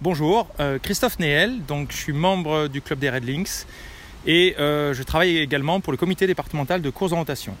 Bonjour, euh, Christophe Néel, donc je suis membre du club des Red Links et euh, je travaille également pour le comité départemental de course d'orientation.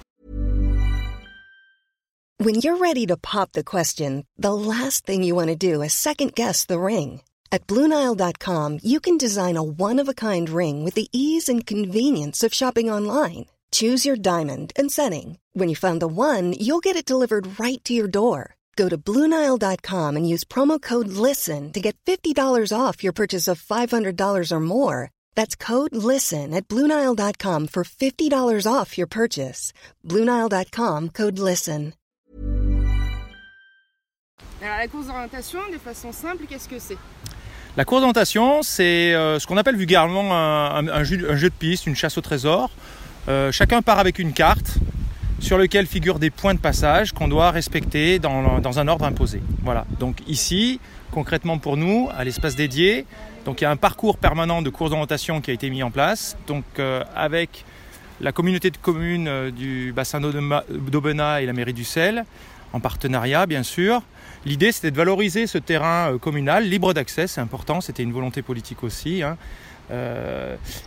When you're ready to pop the question, the last thing you want to do is second guess the ring. At BlueNile.com, you can design a one-of-a-kind ring with the ease and convenience of shopping online. Choose your diamond and setting. When you find the one, you'll get it delivered right to your door. Go to Bluenile.com and use promo code LISTEN to get $50 off your purchase of $500 or more. That's code LISTEN at Bluenile.com for $50 off your purchase. Bluenile.com code LISTEN. Alors, la course d'orientation, de façon simple, qu'est-ce que c'est? La course d'orientation, c'est euh, ce qu'on appelle vulgairement un, un, un, jeu, un, jeu, de piste, une chasse au trésor. Euh, chacun part avec une carte sur lequel figurent des points de passage qu'on doit respecter dans, un ordre imposé. Voilà. Donc ici, concrètement pour nous, à l'espace dédié, donc il y a un parcours permanent de course d'orientation qui a été mis en place. Donc euh, avec la communauté de communes euh, du bassin d'Aubenas et la mairie du Sel, en partenariat bien sûr. L'idée c'était de valoriser ce terrain euh, communal, libre d'accès, c'est important, c'était une volonté politique aussi. Hein.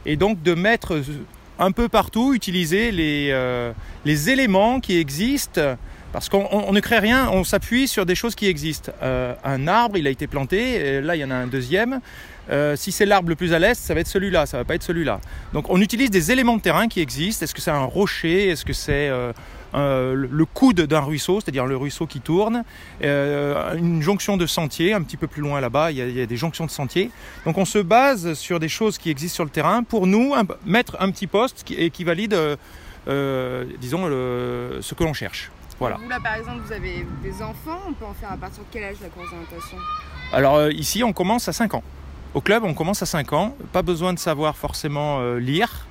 Et donc de mettre un peu partout, utiliser les, euh, les éléments qui existent, parce qu'on ne crée rien, on s'appuie sur des choses qui existent. Euh, un arbre, il a été planté, là il y en a un deuxième. Euh, si c'est l'arbre le plus à l'est, ça va être celui-là, ça va pas être celui-là. Donc on utilise des éléments de terrain qui existent. Est-ce que c'est un rocher? Est-ce que c'est euh, le coude d'un ruisseau, c'est-à-dire le ruisseau qui tourne euh, Une jonction de sentiers, un petit peu plus loin là-bas, il, il, y a des jonctions de sentiers. Donc on se base sur des choses qui existent sur le terrain pour nous un, mettre un petit poste qui, qui valide, euh, disons, le, ce que l'on cherche. Voilà. Vous là par exemple, vous avez des enfants, on peut en faire à partir de quel âge la course d'orientation? Alors ici on commence à 5 ans. Au club, on commence à 5 ans, pas besoin de savoir forcément lire.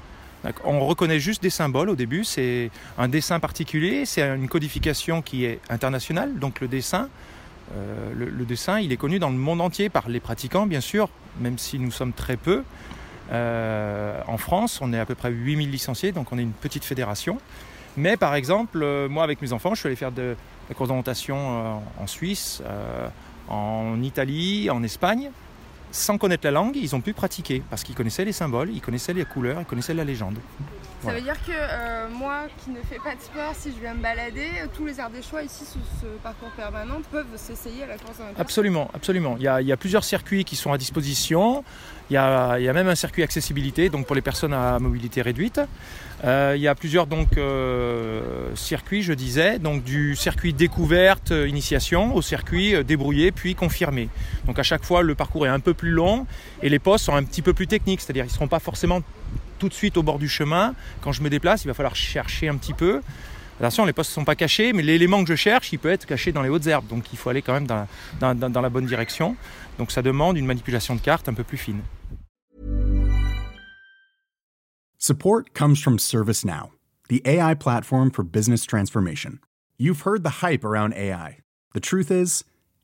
On reconnaît juste des symboles au début, c'est un dessin particulier, c'est une codification qui est internationale, donc le dessin, euh, le, dessin, il est connu dans le monde entier par les pratiquants, bien sûr, même si nous sommes très peu. Euh, en France, on est à peu près 8000 licenciés, donc on est une petite fédération. Mais par exemple, euh, moi avec mes enfants, je suis allé faire de la course d'orientation en Suisse, en Italie, en Espagne sans connaître la langue, ils ont pu pratiquer parce qu'ils connaissaient les symboles, ils connaissaient les couleurs, ils connaissaient la légende. Ça veut dire que euh, moi qui ne fais pas de sport, si je viens me balader, tous les Ardéchois ici sur ce parcours permanent peuvent s'essayer à la course en Absolument, absolument. Il y, a, il y, a, plusieurs circuits qui sont à disposition. Il y, a, il y a même un circuit accessibilité, donc pour les personnes à mobilité réduite. Euh, il y a plusieurs donc euh, circuits, je disais, donc du circuit découverte, initiation, au circuit débrouillé puis confirmé. Donc à chaque fois, le parcours est un peu plus long et les postes sont un petit peu plus techniques, c'est-à-dire ils ne seront pas forcément tout de suite au bord du chemin. Quand je me déplace, il va falloir chercher un petit peu. Attention, les postes ne sont pas cachés, mais l'élément que je cherche, il peut être caché dans les hautes herbes. Donc il faut aller quand même dans, dans, la bonne direction. Donc ça demande une manipulation de carte un peu plus fine. Support comes from ServiceNow, the AI platform for business transformation. You've heard the hype around AI. The truth is,